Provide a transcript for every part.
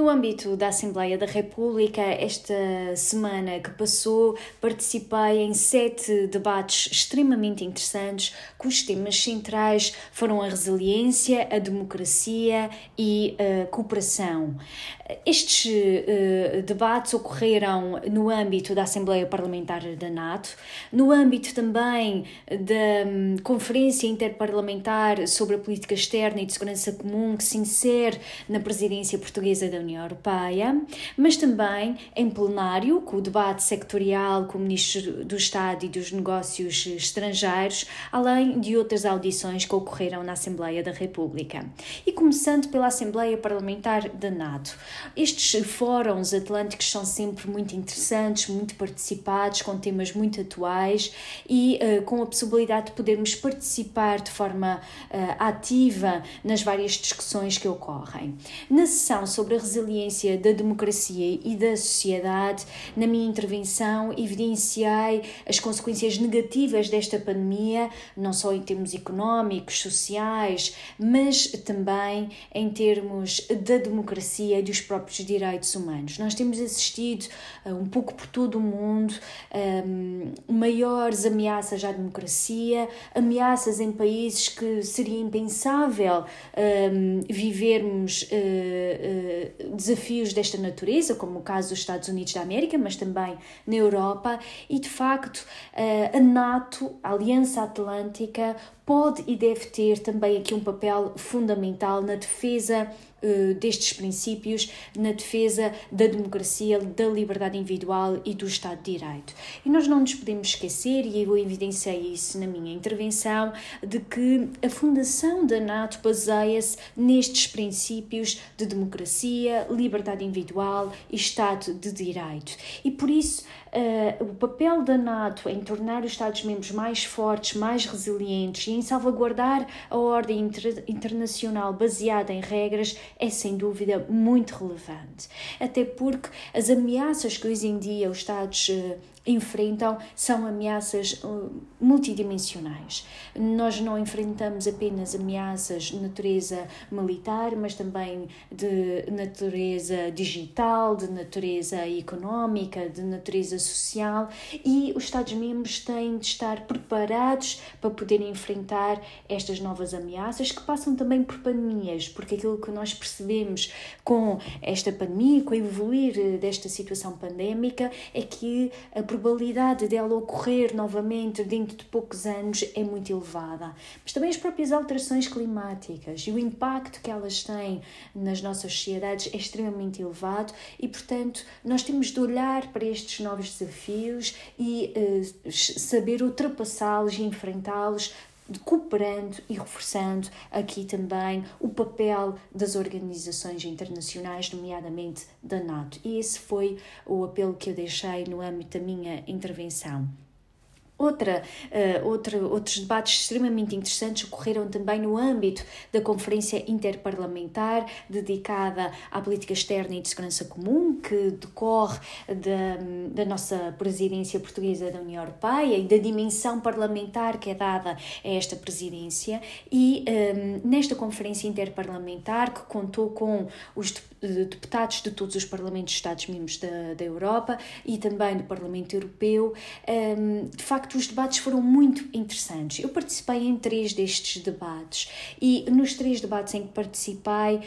No âmbito da Assembleia da República, esta semana que passou, participei em sete debates extremamente interessantes, cujos temas centrais foram a resiliência, a democracia e a cooperação. Estes uh, debates ocorreram no âmbito da Assembleia Parlamentar da NATO, no âmbito também da um, Conferência Interparlamentar sobre a Política Externa e de Segurança Comum, que se insere na presidência portuguesa da União Europeia, mas também em plenário, com o debate sectorial com o Ministro do Estado e dos Negócios Estrangeiros, além de outras audições que ocorreram na Assembleia da República. E começando pela Assembleia Parlamentar da NATO. Estes fóruns atlânticos são sempre muito interessantes, muito participados, com temas muito atuais e uh, com a possibilidade de podermos participar de forma uh, ativa nas várias discussões que ocorrem. Na sessão sobre a resiliência da democracia e da sociedade, na minha intervenção evidenciei as consequências negativas desta pandemia, não só em termos económicos, sociais, mas também em termos da democracia e dos próprios direitos humanos. Nós temos assistido um pouco por todo o mundo um, maiores ameaças à democracia, ameaças em países que seria impensável um, vivermos uh, desafios desta natureza, como o caso dos Estados Unidos da América, mas também na Europa, e de facto a NATO, a Aliança Atlântica, pode e deve ter também aqui um papel fundamental na defesa uh, destes princípios, na defesa da democracia, da liberdade individual e do Estado de Direito. E nós não nos podemos esquecer, e eu evidenciei isso na minha intervenção, de que a fundação da NATO baseia-se nestes princípios de democracia, liberdade individual e Estado de Direito. E por isso, uh, o papel da NATO em tornar os Estados-membros mais fortes, mais resilientes e em salvaguardar a ordem inter internacional baseada em regras é sem dúvida muito relevante. Até porque as ameaças que hoje em dia os Estados uh, enfrentam são ameaças uh, multidimensionais. Nós não enfrentamos apenas ameaças de natureza militar, mas também de natureza digital, de natureza económica, de natureza social e os Estados-membros têm de estar preparados para poderem enfrentar estas novas ameaças que passam também por pandemias, porque aquilo que nós percebemos com esta pandemia, com o evoluir desta situação pandémica, é que a probabilidade dela ocorrer novamente dentro de poucos anos é muito elevada. Mas também as próprias alterações climáticas e o impacto que elas têm nas nossas sociedades é extremamente elevado e, portanto, nós temos de olhar para estes novos desafios e uh, saber ultrapassá-los e enfrentá-los cooperando e reforçando aqui também o papel das organizações internacionais, nomeadamente da NATO. E esse foi o apelo que eu deixei no âmbito da minha intervenção. Outra, uh, outra, outros debates extremamente interessantes ocorreram também no âmbito da Conferência Interparlamentar dedicada à política externa e de segurança comum, que decorre da, da nossa presidência portuguesa da União Europeia e da dimensão parlamentar que é dada a esta presidência. E um, ehm, nesta Conferência Interparlamentar, que contou com os deputados de todos os parlamentos de Estados-membros da, da Europa e também do Parlamento Europeu, um, ehm, de facto, facto, os debates foram muito interessantes. Eu participei em três destes debates e nos três debates em que participei, uh,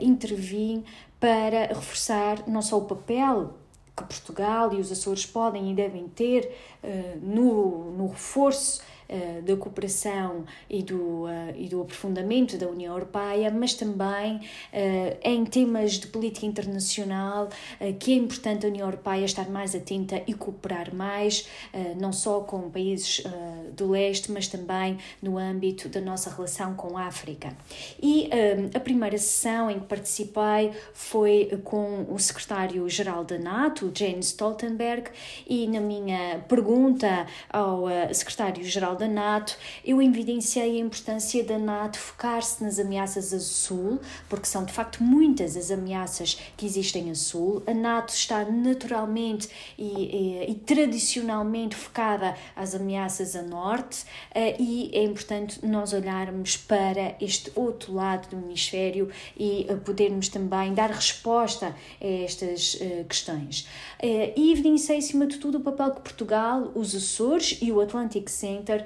intervim para reforçar não só o papel que Portugal e os Açores podem e devem ter uh, no, no reforço uh, da cooperação e do, uh, e do aprofundamento da União Europeia, mas também em temas de política internacional, que é importante a União Europeia estar mais atenta e cooperar mais, não só com países do leste, mas também no âmbito da nossa relação com a África. E a primeira sessão em que participei foi com o secretário-geral da NATO, Jens Stoltenberg, e na minha pergunta ao secretário-geral Da NATO, eu evidenciei a importância da NATO focar-se nas ameaças a sul, porque são de facto muitas as ameaças que existem a sul. A NATO está naturalmente e, e, e tradicionalmente focada às ameaças a norte, uh, e é importante nós olharmos para este outro lado do hemisfério e uh, podermos também dar resposta a estas uh, questões. e evidenciei, acima de tudo, o papel que Portugal, os Açores e o Atlantic Center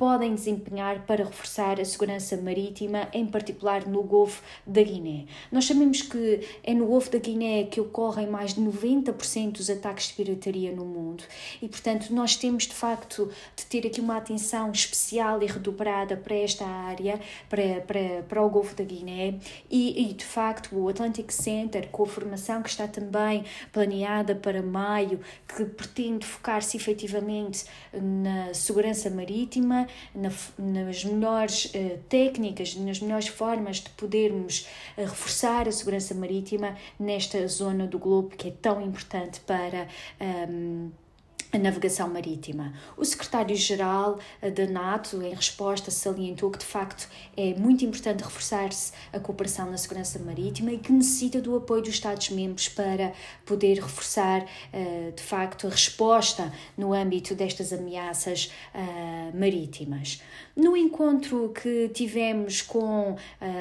podem desempenhar para reforçar a segurança marítima, em particular no Golfo da Guiné. Nós sabemos que é no Golfo da Guiné que ocorrem mais de 90% dos ataques de pirataria no mundo e, portanto, nós temos de facto de ter aqui uma atenção especial e redobrada para esta área, para, para, para o Golfo da Guiné e, e, de facto, o Atlantic Center, com a formação que está também planeada para maio, que pretende focar-se efetivamente na segurança marítima, na, nas melhores uh, técnicas, nas melhores formas de podermos uh, reforçar a segurança marítima nesta zona do globo que é tão importante para. Um, ehm, a navegação marítima. O secretário-geral eh, da NATO, em resposta, salientou que de facto é muito importante reforçar-se a cooperação na segurança marítima e que necessita do apoio dos Estados-membros para poder reforçar eh, de facto a resposta no âmbito destas ameaças eh, marítimas. No encontro que tivemos com,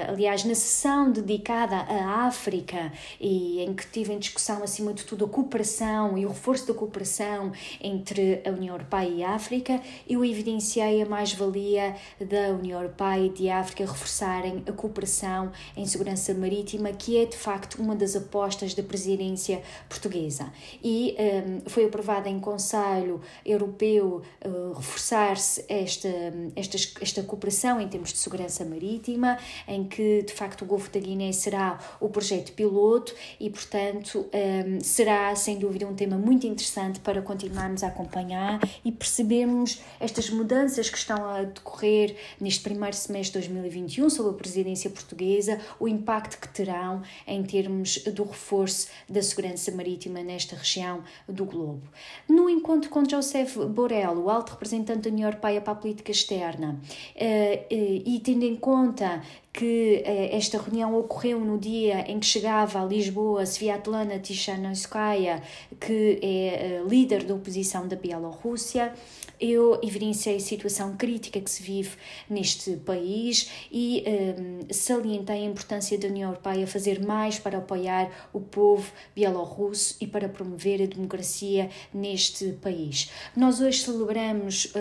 aliás, na sessão dedicada à África e em que tive em discussão acima de tudo a cooperação e o reforço da cooperação entre a União Europeia e a África, eu evidenciei a mais-valia da União Europeia e de África reforçarem a cooperação em segurança marítima, que é de facto uma das apostas da presidência portuguesa. E um, foi aprovada em Conselho Europeu uh, reforçar-se esta, esta, esta cooperação em termos de segurança marítima, em que de facto o Golfo da Guiné será o projeto piloto e, portanto, um, será sem dúvida um tema muito interessante para continuar continuarmos a acompanhar e percebermos estas mudanças que estão a decorrer neste primeiro semestre de 2021 sob a presidência portuguesa, o impacto que terão em termos do reforço da segurança marítima nesta região do globo. No encontro com Joseph Borrell, o alto representante da União Europeia para a política externa, eh, eh, e tendo em conta que eh, esta reunião ocorreu no dia em que chegava a Lisboa Sviatlana Tishanovskaya, que é líder da oposição da Bielorrússia, eu evidenciei a situação crítica que se vive neste país e um, salientei a importância da União Europeia fazer mais para apoiar o povo bielorrusso e para promover a democracia neste país. Nós hoje celebramos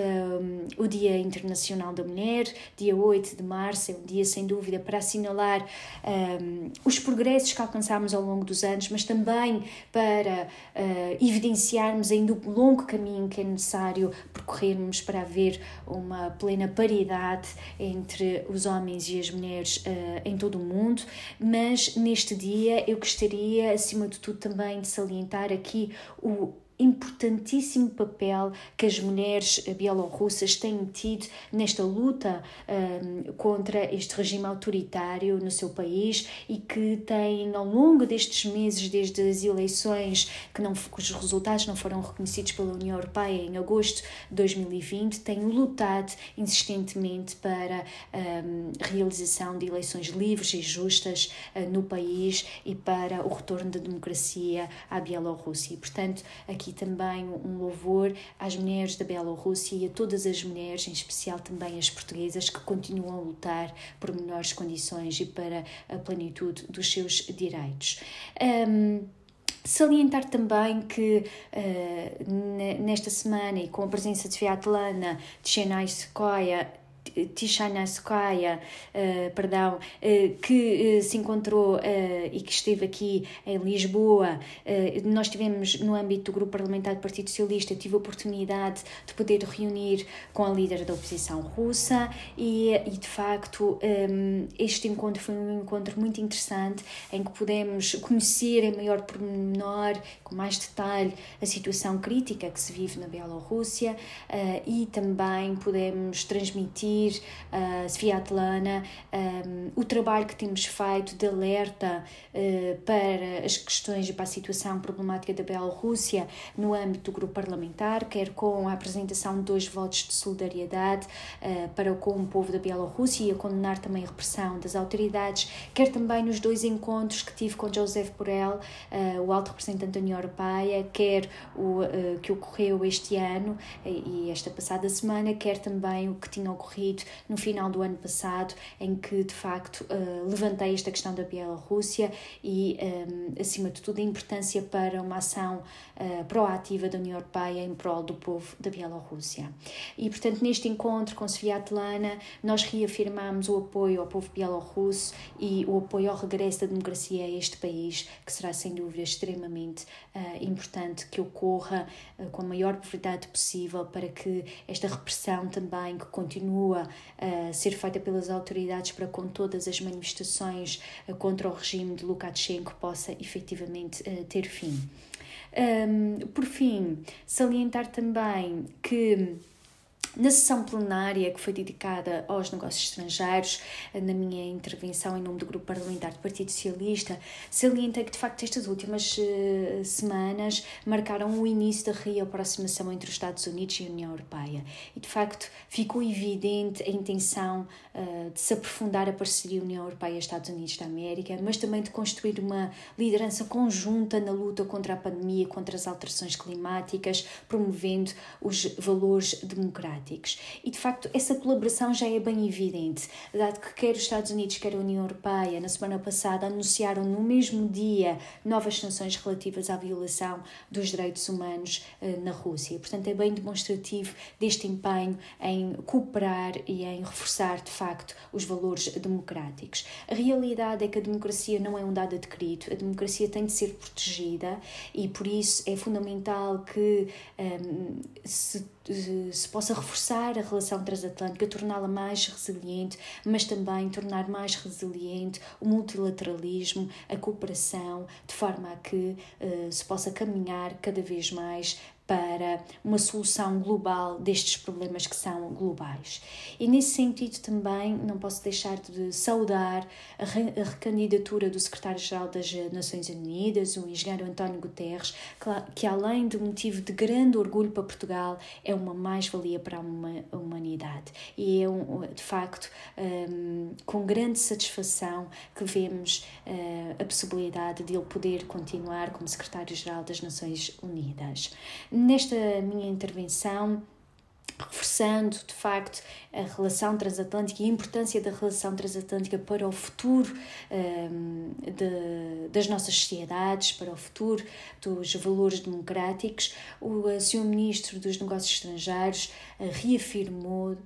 o Dia Internacional da Mulher, dia 8 de março, é um dia sem dúvida para assinalar um, os progressos que alcançámos ao longo dos anos, mas também para uh, evidenciarmos ainda o longo caminho que é necessário percorrermos para haver uma plena paridade entre os homens e as mulheres uh, em todo o mundo, mas neste dia eu gostaria, acima de tudo, também de salientar aqui o importantíssimo papel que as mulheres bielorrussas têm tido nesta luta um, contra este regime autoritário no seu país e que têm, ao longo destes meses, desde as eleições que não, cujos resultados não foram reconhecidos pela União Europeia em agosto de 2020, têm lutado insistentemente para a um, realização de eleições livres e justas uh, no país e para o retorno da democracia à Bielorrússia. Portanto, aqui aqui também um louvor às mulheres da Bielorrússia e a todas as mulheres, em especial também as portuguesas, que continuam a lutar por melhores condições e para a plenitude dos seus direitos. Um, Salientar também que uh, nesta semana e com a presença de Sviatlana Tchenayskaya Tishanskaya, uh, perdão, uh, que uh, se encontrou e que esteve aqui em Lisboa. nós tivemos, no âmbito do Grupo Parlamentar do Partido Socialista, tive a oportunidade de poder reunir com a líder da oposição russa e, e de facto, um, este encontro foi um encontro muito interessante em que pudemos conhecer em maior pormenor, com mais detalhe, a situação crítica que se vive na Bielorrússia e também pudemos transmitir seguir a uh, Sviatlana, um, o trabalho que temos feito de alerta uh, para as questões e para a situação problemática da Bielorrússia no âmbito do grupo parlamentar, quer com a apresentação de dois votos de solidariedade uh, para com o povo da Bielorrússia e a condenar também a repressão das autoridades, quer também nos dois encontros que tive com Joseph Borrell, uh, o alto representante da União Europeia, quer o que ocorreu este ano e esta passada semana, quer também o que tinha ocorrido no final do ano passado, em que de facto levantei esta questão da Bielorrússia e, um, acima de tudo, a importância para uma ação proativa da União Europeia em prol do povo da Bielorrússia. E, portanto, neste encontro com Sviatlana, nós reafirmamos o apoio ao povo bielorrusso e o apoio ao regresso da democracia a este país, que será sem dúvida extremamente uh, importante que ocorra uh, com a maior brevidade possível para que esta repressão também que continua a uh, ser feita pelas autoridades para com todas as manifestações contra o regime de Lukashenko possa efetivamente ter fim. Por fim, salientar também que na sessão plenária que foi dedicada aos negócios estrangeiros, na minha intervenção em nome do Grupo Parlamentar do Partido Socialista, salientei que de facto estas últimas uh, semanas marcaram o início da reaproximação entre os Estados Unidos e a União Europeia. E de facto ficou evidente a intenção uh, de se aprofundar a parceria União Europeia-Estados Unidos da América, mas também de construir uma liderança conjunta na luta contra a pandemia, contra as alterações climáticas, promovendo os valores democráticos climáticos. E de facto, essa colaboração já é bem evidente, dado que quer os Estados Unidos, quer a União Europeia, na semana passada, anunciaram no mesmo dia novas sanções relativas à violação dos direitos humanos uh, na Rússia. Portanto, é bem demonstrativo deste empenho em cooperar e em reforçar, de facto, os valores democráticos. A realidade é que a democracia não é um dado adquirido, a democracia tem de ser protegida e, por isso, é fundamental que um, ehm, se se possa reforçar a relação transatlântica, torná-la mais resiliente, mas também tornar mais resiliente o multilateralismo, a cooperação, de forma a que uh, se possa caminhar cada vez mais para uma solução global destes problemas que são globais. E nesse sentido também não posso deixar de saudar a, recandidatura do secretário-geral das Nações Unidas, o engenheiro António Guterres, que além de motivo de grande orgulho para Portugal, é uma mais-valia para a humanidade. E é um, de facto um, com grande satisfação que vemos uh, a possibilidade de ele poder continuar como secretário-geral das Nações Unidas. Nesta minha intervenção, reforçando de facto a relação transatlântica e a importância da relação transatlântica para o futuro um, de, das nossas sociedades, para o futuro dos valores democráticos, o Sr. Ministro dos Negócios Estrangeiros uh, reafirmou uh,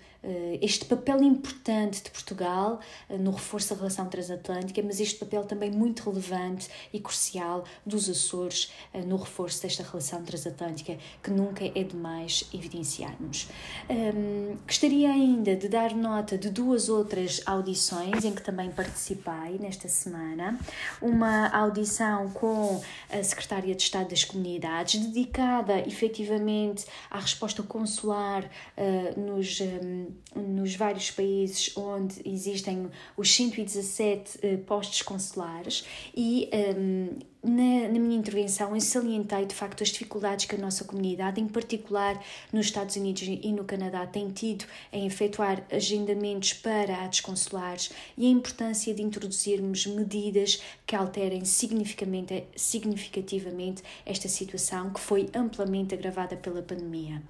este papel importante de Portugal uh, no reforço da relação transatlântica, mas este papel também muito relevante e crucial dos Açores no reforço desta relação transatlântica, que nunca é demais evidenciarmos. Um, gostaria ainda de dar nota de duas outras audições em que também participei nesta semana. Uma audição com a Secretária de Estado das Comunidades, dedicada efetivamente à resposta consular uh, nos, um, nos vários países onde existem os 117 uh, postos consulares e um, na, na, minha intervenção eu salientei de facto as dificuldades que a nossa comunidade, em particular nos Estados Unidos e no Canadá, tem tido em efetuar agendamentos para atos consulares e a importância de introduzirmos medidas que alterem significativamente, significativamente esta situação que foi amplamente agravada pela pandemia.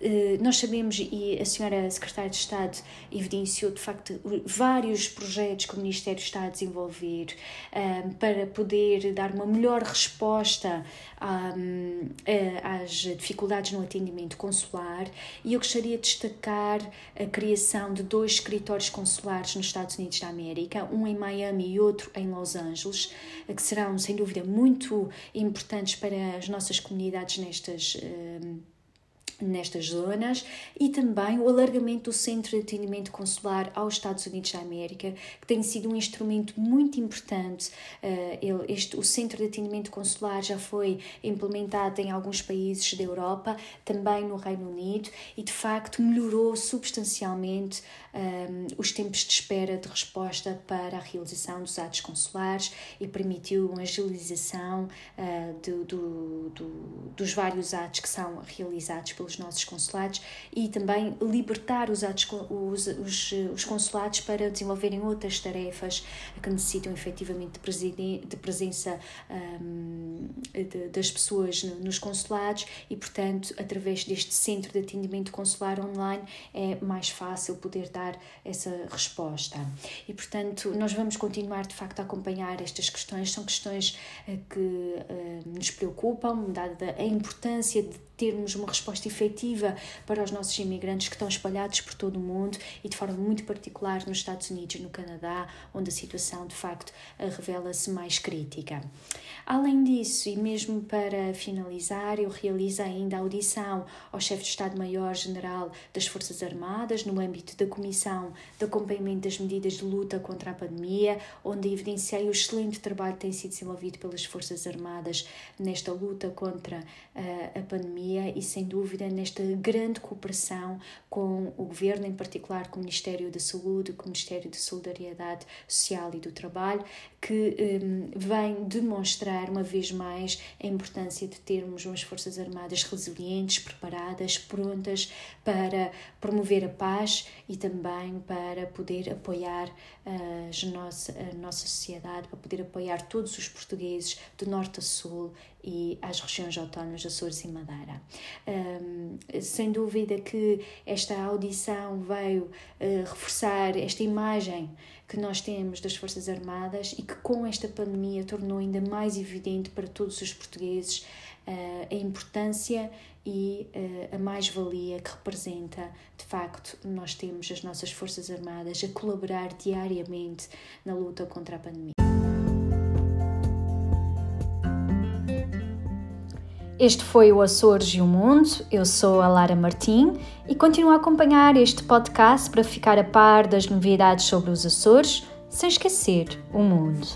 Eh, nós sabemos, e a senhora Secretária de Estado evidenciou de facto vários projetos que o Ministério está a desenvolver eh, para poder dar uma melhor resposta um, às dificuldades no atendimento consular. E eu gostaria de destacar a criação de dois escritórios consulares nos Estados Unidos da América, um em Miami e outro em Los Angeles, que serão sem dúvida muito importantes para as nossas comunidades nestas um, nestas zonas e também o alargamento do centro de atendimento consular aos Estados Unidos da América, que tem sido um instrumento muito importante. Eh, este, o centro de atendimento consular já foi implementado em alguns países da Europa, também no Reino Unido, e de facto melhorou substancialmente um, ehm, os tempos de espera de resposta para a realização dos atos consulares e permitiu uma agilização uh, do, do, do, dos vários atos que são realizados pelos nossos consulados e também libertar os, atos, os, os, os consulados para desenvolverem outras tarefas que necessitam efetivamente de, de presença um, de, das pessoas nos consulados e, portanto, através deste centro de atendimento consular online é mais fácil poder dar essa resposta. E, portanto, nós vamos continuar de facto a acompanhar estas questões, são questões eh, que eh, nos preocupam, dada a importância de termos uma resposta efetiva para os nossos imigrantes que estão espalhados por todo o mundo e de forma muito particular nos Estados Unidos e no Canadá, onde a situação de facto revela-se mais crítica. Além disso, e mesmo para finalizar, eu realizo ainda a audição ao chefe de Estado-Maior-General das Forças Armadas no âmbito da Comissão de Acompanhamento das Medidas de Luta contra a Pandemia, onde evidenciei o excelente trabalho que tem sido desenvolvido pelas Forças Armadas nesta luta contra uh, a pandemia e, sem dúvida, nesta grande cooperação com o Governo, em particular com o Ministério da Saúde, com o Ministério da Solidariedade Social e do Trabalho, que um, vem demonstrar uma vez mais a importância de termos umas Forças Armadas resilientes, preparadas, prontas para promover a paz e também para poder apoiar uh, a nossa, a nossa sociedade, para poder apoiar todos os portugueses do norte a sul e às regiões autónomas Açores e Madeira. Um, sem dúvida que esta audição veio uh, reforçar esta imagem que nós temos das Forças Armadas e que com esta pandemia tornou ainda mais evidente para todos os portugueses uh, a importância e uh, a mais-valia que representa, de facto, nós temos as nossas Forças Armadas a colaborar diariamente na luta contra a pandemia. Este foi o Açores e o Mundo. Eu sou a Lara Martim e continuo a acompanhar este podcast para ficar a par das novidades sobre os Açores, sem esquecer o mundo.